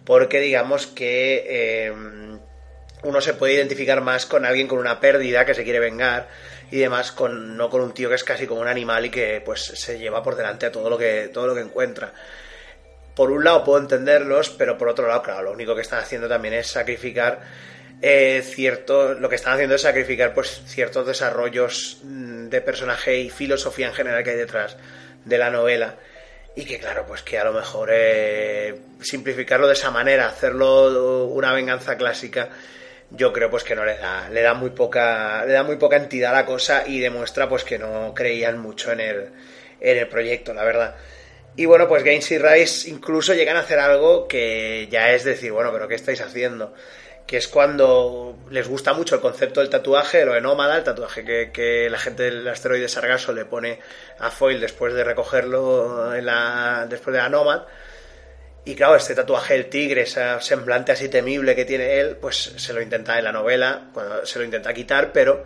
porque digamos que uno se puede identificar más con alguien con una pérdida que se quiere vengar y demás, con, no con un tío que es casi como un animal y que pues se lleva por delante a todo lo que, todo lo que encuentra. Por un lado puedo entenderlos, pero por otro lado, claro, lo único que están haciendo también es sacrificar eh, cierto, lo que están haciendo es sacrificar pues ciertos desarrollos mm, de personaje y filosofía en general que hay detrás de la novela y que claro, pues que a lo mejor eh, simplificarlo de esa manera, hacerlo una venganza clásica, yo creo pues que no le da, le da muy poca, le da muy poca entidad a la cosa y demuestra pues que no creían mucho en el, en el proyecto, la verdad. Y bueno, pues Gaines y Rice incluso llegan a hacer algo que ya es decir, bueno, pero ¿qué estáis haciendo? que es cuando les gusta mucho el concepto del tatuaje, lo de nómada, el tatuaje que, la gente del asteroide Sargasso le pone a Foyle después de recogerlo en la, después de la Nómad. Y claro, este tatuaje del tigre, ese semblante así temible que tiene él, pues se lo intenta en la novela, se lo intenta quitar, pero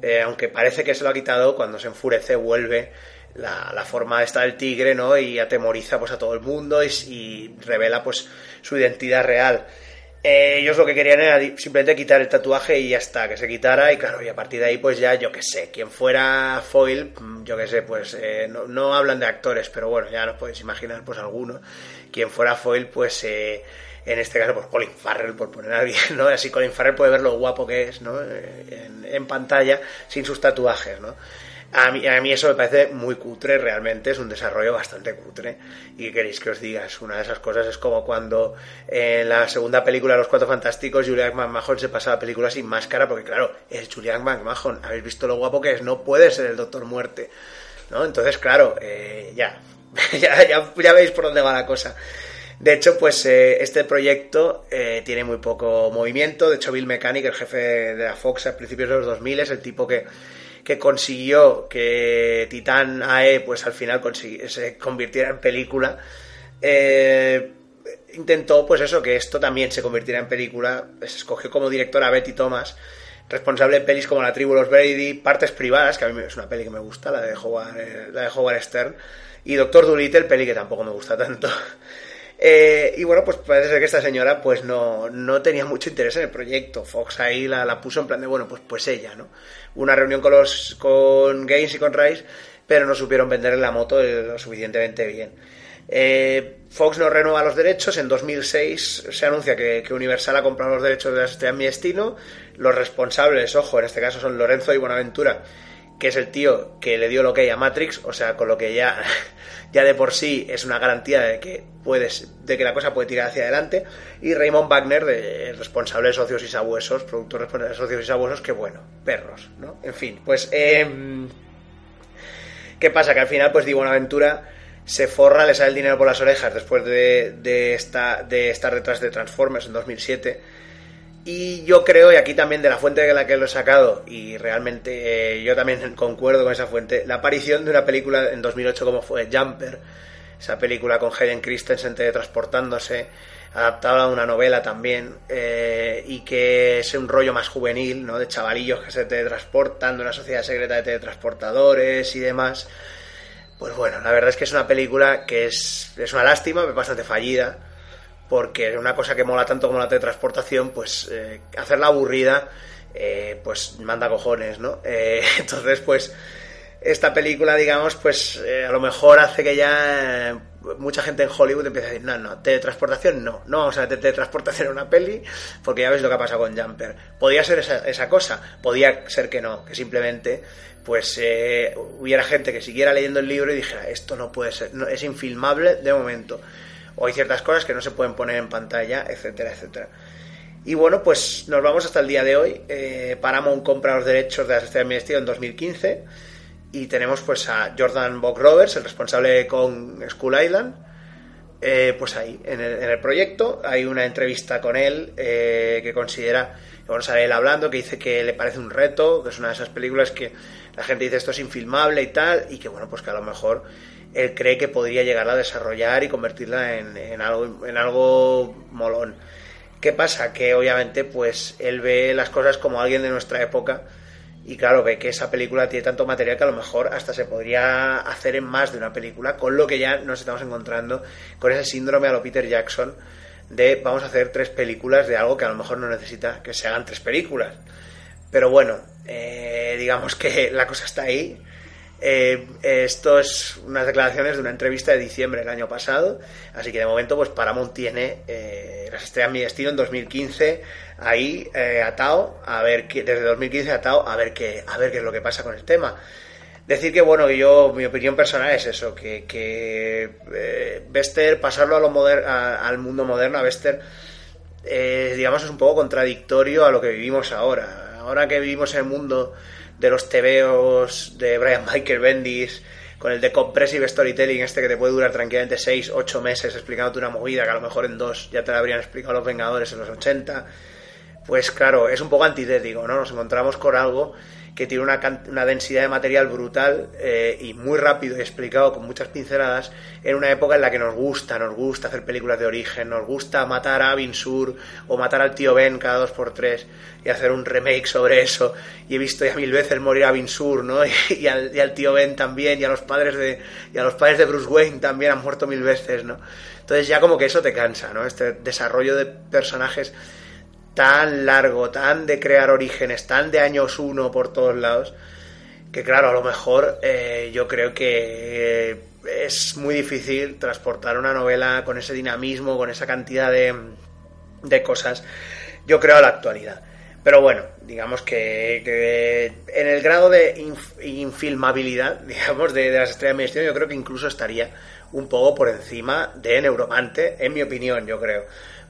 eh, aunque parece que se lo ha quitado, cuando se enfurece vuelve la, forma esta del tigre, ¿no? Y atemoriza pues a todo el mundo y, revela pues su identidad real. Eh, ellos lo que querían era simplemente quitar el tatuaje y ya está, que se quitara y claro, y a partir de ahí pues ya yo que sé, quien fuera foil, mm, yo que sé, pues eh, no, hablan de actores, pero bueno, ya nos podéis imaginar pues alguno, quien fuera foil pues eh, en este caso pues Colin Farrell por poner a alguien, ¿no? Así Colin Farrell puede ver lo guapo que es, ¿no? En, en pantalla sin sus tatuajes, ¿no? A mí, a mí eso me parece muy cutre, realmente, es un desarrollo bastante cutre. ¿Y queréis que os diga? Es una de esas cosas, es como cuando en la segunda película de Los Cuatro Fantásticos Julian McMahon se pasa la película sin máscara, porque claro, es Julian McMahon, habéis visto lo guapo que es, no puede ser el Doctor Muerte. ¿no? Entonces, claro, eh, ya, ya, ya, veis por dónde va la cosa. De hecho, pues eh, este proyecto eh, tiene muy poco movimiento. De hecho, Bill Mechanic, el jefe de la Fox a principios de los 2000, es el tipo que que consiguió que Titán AE pues al final se convirtiera en película, eh, intentó pues eso, que esto también se convirtiera en película, se escogió como directora a Betty Thomas, responsable de pelis como La tribu los Brady, Partes privadas, que a mí es una peli que me gusta, la de Howard, la de Howard Stern, y Doctor Dolittle, peli que tampoco me gusta tanto. Eh, y bueno, pues parece ser que esta señora pues no, no, tenía mucho interés en el proyecto. Fox ahí la, la, puso en plan de, bueno, pues, pues ella, ¿no? Una reunión con los con Gaines y con Rice, pero no supieron venderle la moto lo suficientemente bien. Eh, Fox no renueva los derechos. En 2006 se anuncia que, Universal ha comprado los derechos de la Estrella Mi Destino. Los responsables, ojo, en este caso son Lorenzo y Buenaventura, que es el tío que le dio lo que hay a Matrix, o sea, con lo que ya, ya de por sí es una garantía de que puedes, de que la cosa puede tirar hacia adelante, y Raymond Wagner, de, responsable de socios y sabuesos, productor responsable de socios y sabuesos, que bueno, perros, ¿no? En fin, pues eh, ¿qué pasa? Que al final, pues Di Buenaventura se forra, le sale el dinero por las orejas después de, de, esta, de estar detrás de Transformers en 2007 y yo creo, y aquí también de la fuente de la que lo he sacado, y realmente eh, yo también concuerdo con esa fuente, la aparición de una película en 2008 como fue Jumper, esa película con Hayden Christensen teletransportándose, adaptada a una novela también, eh, y que es un rollo más juvenil, ¿no? De chavalillos que se teletransportan, de una sociedad secreta de teletransportadores y demás. Pues bueno, la verdad es que es una película que es, es una lástima, bastante fallida porque una cosa que mola tanto como la teletransportación, pues eh, hacerla aburrida, eh, pues manda cojones, ¿no? Eh, entonces, pues esta película, digamos, pues a lo mejor hace que ya mucha gente en Hollywood empiece a decir, no, no, teletransportación no, no vamos a meter teletransportación en una peli, porque ya ves lo que ha pasado con Jumper. Podía ser esa, esa cosa, podía ser que no, que simplemente pues hubiera gente que siguiera leyendo el libro y dijera, esto no puede ser, es infilmable de momento o hay ciertas cosas que no se pueden poner en pantalla, etcétera, etcétera. Y bueno, pues nos vamos hasta el día de hoy. Eh, Paramount compra los derechos de la Sociedad de en 2015 y tenemos pues a Jordan Bock Roberts, el responsable con School Island, eh, pues ahí, en el, proyecto. Hay una entrevista con él eh, que considera, bueno, sale él hablando, que dice que le parece un reto, que es una de esas películas que la gente dice esto es infilmable y tal, y que bueno, pues que a lo mejor él cree que podría llegar a desarrollar y convertirla en, algo, en algo molón. ¿Qué pasa? Que obviamente pues él ve las cosas como alguien de nuestra época y claro, ve que esa película tiene tanto material que a lo mejor hasta se podría hacer en más de una película, con lo que ya nos estamos encontrando con ese síndrome a lo Peter Jackson de vamos a hacer tres películas de algo que a lo mejor no necesita que se hagan tres películas. Pero bueno, eh, digamos que la cosa está ahí eh, esto es unas declaraciones de una entrevista de diciembre del año pasado, así que de momento pues Paramount tiene eh, las estrellas mi destino en 2015 ahí eh, atado a ver qué, desde 2015 atado a ver qué a ver qué es lo que pasa con el tema. Decir que bueno que yo mi opinión personal es eso que, que eh, Bester pasarlo a lo al mundo moderno a Bester digamos es un poco contradictorio a lo que vivimos ahora. Ahora que vivimos en el mundo de los tebeos de Brian Michael Bendis, con el de Compressive Storytelling este que te puede durar tranquilamente 6, 8 meses explicándote una movida que a lo mejor en dos ya te la habrían explicado los Vengadores en los 80. pues claro, es un poco antitético, ¿no? Nos encontramos con algo que tiene una, una densidad de material brutal eh, y muy rápido y explicado con muchas pinceladas en una época en la que nos gusta, nos gusta hacer películas de origen, nos gusta matar a Abin Sur o matar al tío Ben cada dos por tres y hacer un remake sobre eso. Y he visto ya mil veces morir a Abin Sur, ¿no? Y, al, tío Ben también, y a los padres de, y a los padres de Bruce Wayne también han muerto mil veces, ¿no? Entonces ya como que eso te cansa, ¿no? Este desarrollo de personajes tan largo, tan de crear orígenes, tan de años uno por todos lados, que claro, a lo mejor eh, yo creo que eh, es muy difícil transportar una novela con ese dinamismo, con esa cantidad de, de cosas, yo creo a la actualidad. Pero bueno, digamos que, en el grado de infilmabilidad, digamos, de, las estrellas de ministerio, yo creo que incluso estaría un poco por encima de Neuromante, en mi opinión, yo creo.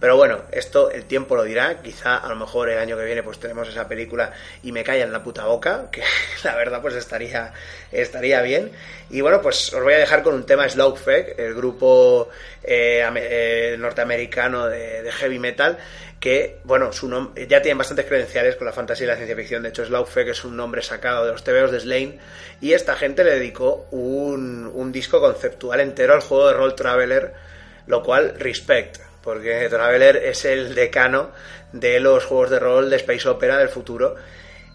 Pero bueno, esto el tiempo lo dirá. Quizá a lo mejor el año que viene pues tenemos esa película y me calla en la puta boca, que la verdad pues estaría, estaría bien. Y bueno, pues os voy a dejar con un tema Slowfake, el grupo eh, eh, norteamericano de, heavy metal, que, bueno, su ya tienen bastantes credenciales con la fantasía y la ciencia ficción. De hecho, Slowfake es un nombre sacado de los TVOs de Slane. Y esta gente le dedicó un, un disco conceptual entero al juego de Roll Traveler, lo cual, respect porque Traveler es el decano de los juegos de rol de Space Opera del futuro.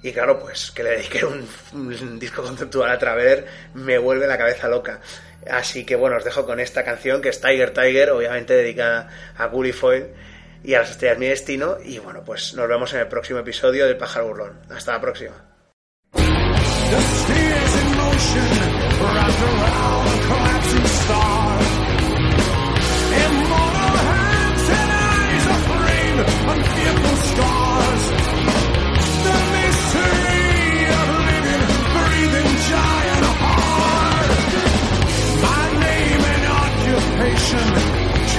Y claro, pues que le dedique un, disco conceptual a Traveler me vuelve la cabeza loca. Así que bueno, os dejo con esta canción que es Tiger Tiger, obviamente dedicada a Gullifoy y a las estrellas mi destino. Y bueno, pues nos vemos en el próximo episodio del Pájaro Burlón. Hasta la próxima.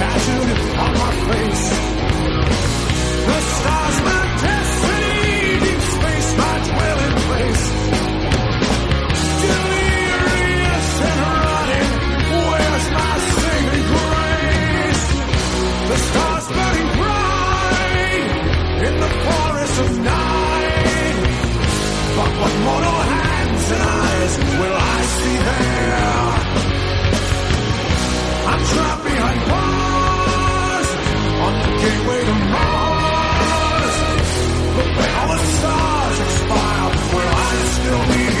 Tattooed on my face. Of. But what mortal hands and eyes will I see there? I'm trapped behind bars on the gateway to Mars. But when all the stars expire, will I still be